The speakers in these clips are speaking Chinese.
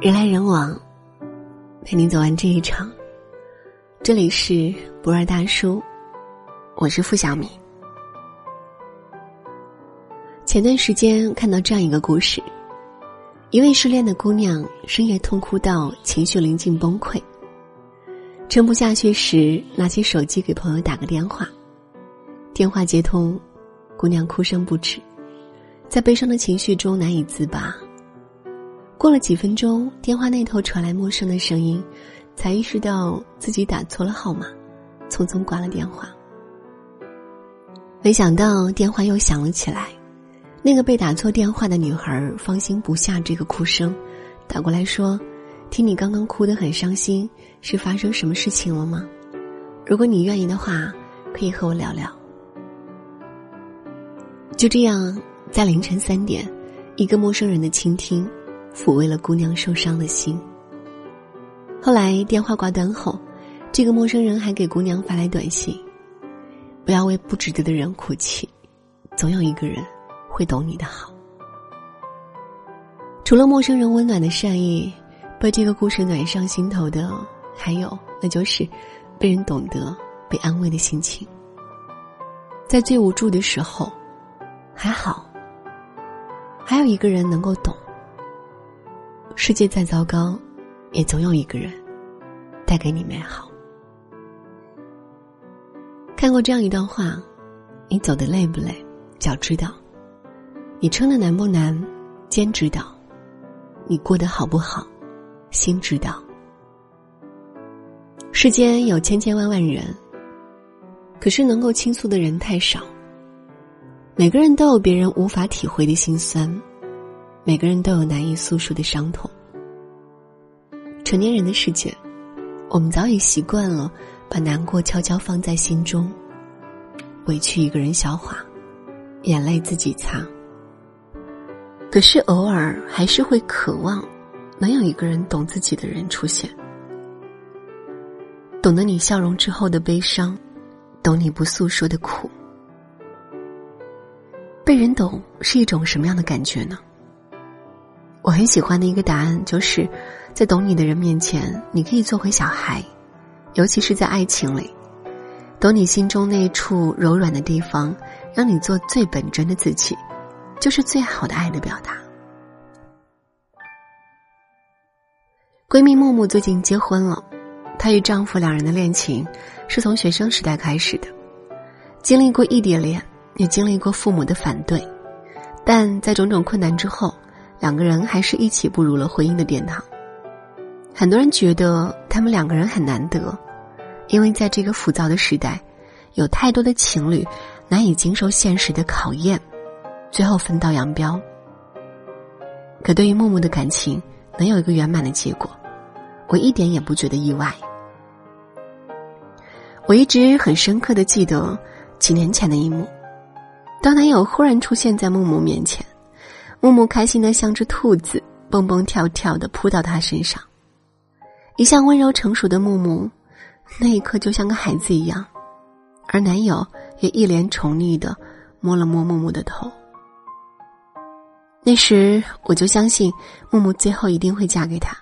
人来人往，陪你走完这一场。这里是不二大叔，我是付小米。前段时间看到这样一个故事：一位失恋的姑娘深夜痛哭到情绪临近崩溃，撑不下去时，拿起手机给朋友打个电话。电话接通，姑娘哭声不止，在悲伤的情绪中难以自拔。过了几分钟，电话那头传来陌生的声音，才意识到自己打错了号码，匆匆挂了电话。没想到电话又响了起来，那个被打错电话的女孩放心不下这个哭声，打过来说：“听你刚刚哭得很伤心，是发生什么事情了吗？如果你愿意的话，可以和我聊聊。”就这样，在凌晨三点，一个陌生人的倾听。抚慰了姑娘受伤的心。后来电话挂断后，这个陌生人还给姑娘发来短信：“不要为不值得的人哭泣，总有一个人会懂你的好。”除了陌生人温暖的善意，被这个故事暖上心头的，还有那就是被人懂得、被安慰的心情。在最无助的时候，还好，还有一个人能够懂。世界再糟糕，也总有一个人带给你美好。看过这样一段话：你走的累不累，脚知道；你撑的难不难，肩知道；你过得好不好，心知道。世间有千千万万人，可是能够倾诉的人太少。每个人都有别人无法体会的心酸。每个人都有难以诉说的伤痛。成年人的世界，我们早已习惯了把难过悄悄放在心中，委屈一个人消化，眼泪自己擦。可是偶尔还是会渴望，能有一个人懂自己的人出现，懂得你笑容之后的悲伤，懂你不诉说的苦。被人懂是一种什么样的感觉呢？我很喜欢的一个答案，就是在懂你的人面前，你可以做回小孩，尤其是在爱情里，懂你心中那处柔软的地方，让你做最本真的自己，就是最好的爱的表达。闺蜜木木最近结婚了，她与丈夫两人的恋情是从学生时代开始的，经历过异地恋，也经历过父母的反对，但在种种困难之后。两个人还是一起步入了婚姻的殿堂。很多人觉得他们两个人很难得，因为在这个浮躁的时代，有太多的情侣难以经受现实的考验，最后分道扬镳。可对于木木的感情能有一个圆满的结果，我一点也不觉得意外。我一直很深刻的记得几年前的一幕，当男友忽然出现在木木面前。木木开心的像只兔子，蹦蹦跳跳的扑到他身上。一向温柔成熟的木木，那一刻就像个孩子一样，而男友也一脸宠溺的摸了摸木木的头。那时我就相信木木最后一定会嫁给他。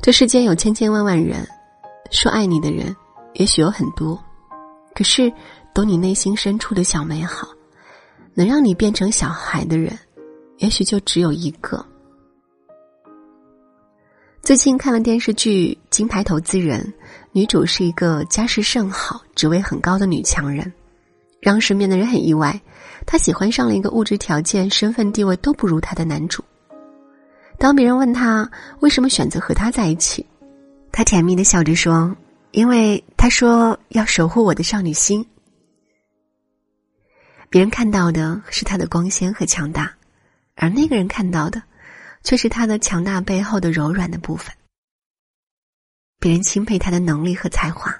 这世间有千千万万人，说爱你的人也许有很多，可是懂你内心深处的小美好。能让你变成小孩的人，也许就只有一个。最近看了电视剧《金牌投资人》，女主是一个家世甚好、职位很高的女强人，让身边的人很意外。她喜欢上了一个物质条件、身份地位都不如她的男主。当别人问她为什么选择和他在一起，她甜蜜的笑着说：“因为他说要守护我的少女心。”别人看到的是他的光鲜和强大，而那个人看到的，却是他的强大背后的柔软的部分。别人钦佩他的能力和才华，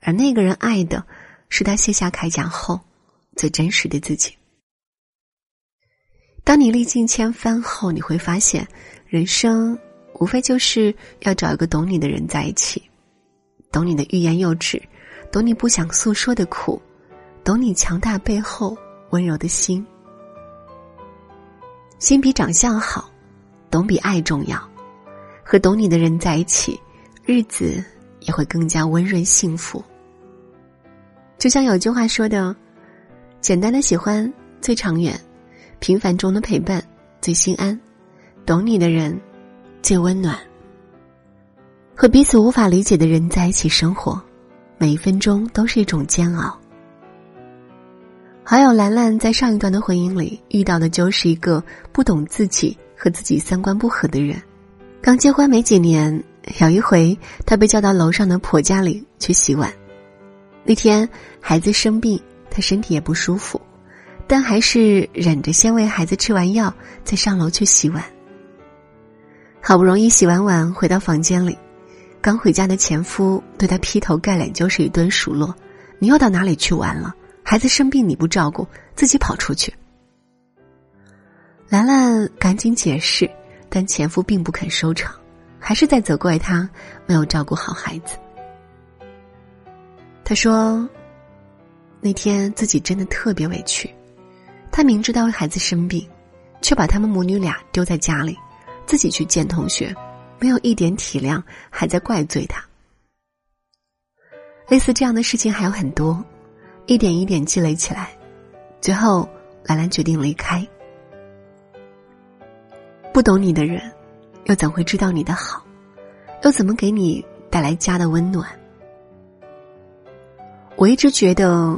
而那个人爱的，是他卸下铠甲后最真实的自己。当你历尽千帆后，你会发现，人生无非就是要找一个懂你的人在一起，懂你的欲言又止，懂你不想诉说的苦，懂你强大背后。温柔的心，心比长相好，懂比爱重要。和懂你的人在一起，日子也会更加温润幸福。就像有句话说的：“简单的喜欢最长远，平凡中的陪伴最心安，懂你的人最温暖。”和彼此无法理解的人在一起生活，每一分钟都是一种煎熬。好友兰兰在上一段的婚姻里遇到的就是一个不懂自己和自己三观不合的人。刚结婚没几年，有一回她被叫到楼上的婆家里去洗碗。那天孩子生病，她身体也不舒服，但还是忍着先喂孩子吃完药，再上楼去洗碗。好不容易洗完碗回到房间里，刚回家的前夫对她劈头盖脸就是一顿数落：“你又到哪里去玩了？”孩子生病你不照顾，自己跑出去。兰兰赶紧解释，但前夫并不肯收场，还是在责怪她没有照顾好孩子。他说：“那天自己真的特别委屈，他明知道孩子生病，却把他们母女俩丢在家里，自己去见同学，没有一点体谅，还在怪罪他。类似这样的事情还有很多。”一点一点积累起来，最后兰兰决定离开。不懂你的人，又怎会知道你的好？又怎么给你带来家的温暖？我一直觉得，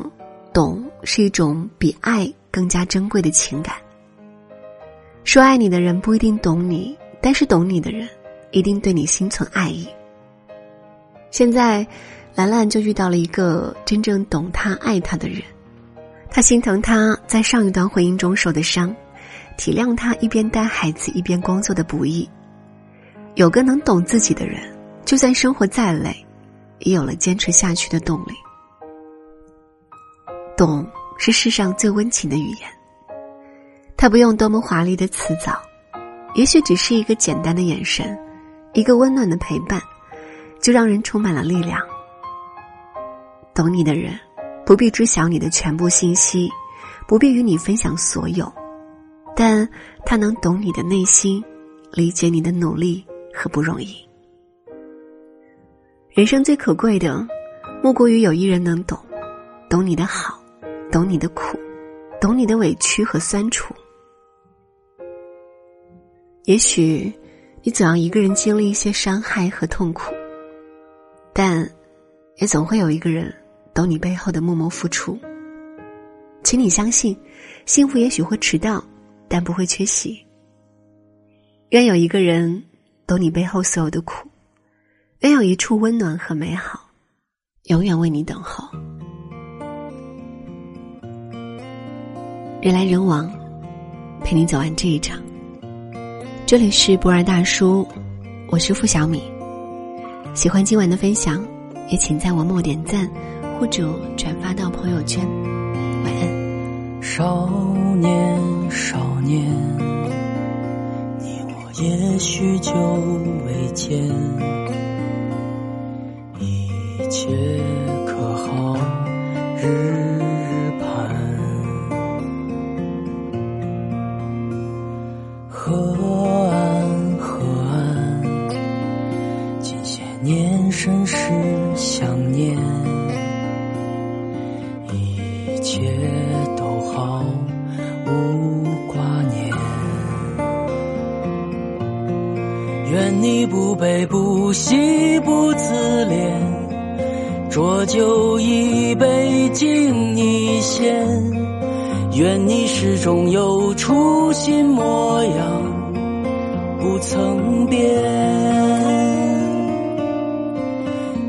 懂是一种比爱更加珍贵的情感。说爱你的人不一定懂你，但是懂你的人一定对你心存爱意。现在。兰兰就遇到了一个真正懂她、爱她的人，她心疼她在上一段婚姻中受的伤，体谅她一边带孩子一边工作的不易。有个能懂自己的人，就算生活再累，也有了坚持下去的动力。懂是世上最温情的语言，它不用多么华丽的辞藻，也许只是一个简单的眼神，一个温暖的陪伴，就让人充满了力量。懂你的人，不必知晓你的全部信息，不必与你分享所有，但他能懂你的内心，理解你的努力和不容易。人生最可贵的，莫过于有一人能懂，懂你的好，懂你的苦，懂你的委屈和酸楚。也许，你总要一个人经历一些伤害和痛苦，但，也总会有一个人。懂你背后的默默付出，请你相信，幸福也许会迟到，但不会缺席。愿有一个人懂你背后所有的苦，愿有一处温暖和美好，永远为你等候。人来人往，陪你走完这一场。这里是博尔大叔，我是付小米。喜欢今晚的分享，也请在文末点赞。户主转发到朋友圈。晚安。少年，少年，你我也许就未见，一切可好？日愿你不悲不喜不自怜，浊酒一杯敬一仙。愿你始终有初心模样，不曾变。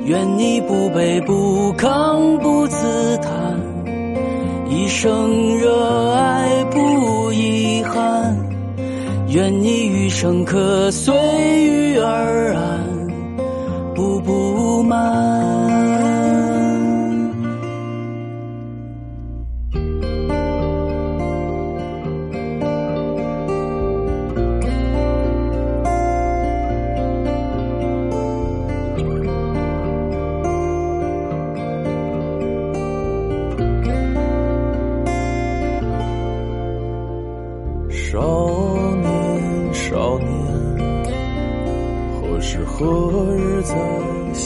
愿你不卑不亢不自叹，一生热爱愿你余生可随遇而安，步步慢。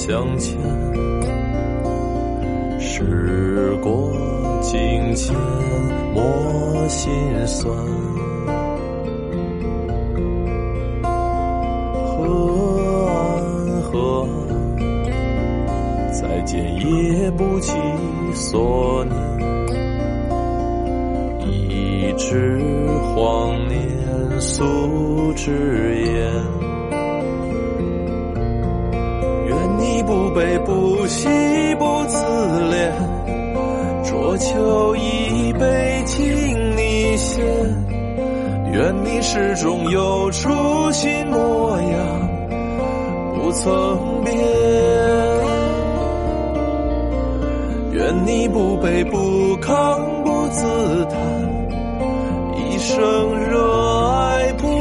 相见？时过境迁，莫心酸。河岸河岸，再见也不及所念。一纸荒年素之言。悲不喜不自怜，浊酒一杯敬你先。愿你始终有初心模样，不曾变。愿你不卑不亢不自叹，一生热爱不。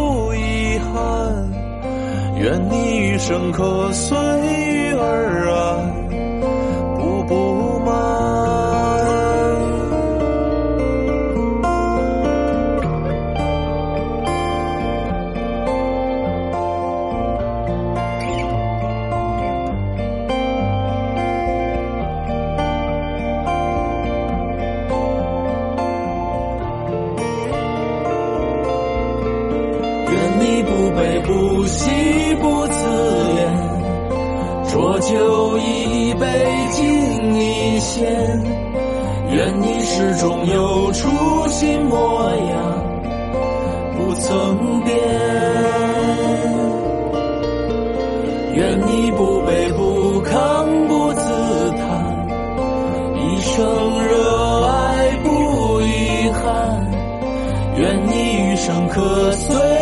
愿你余生可随遇而安步步慢愿你不悲不喜浊酒一杯敬你先。愿你始终有初心模样，不曾变。愿你不卑不亢不自叹，一生热爱不遗憾。愿你余生可随。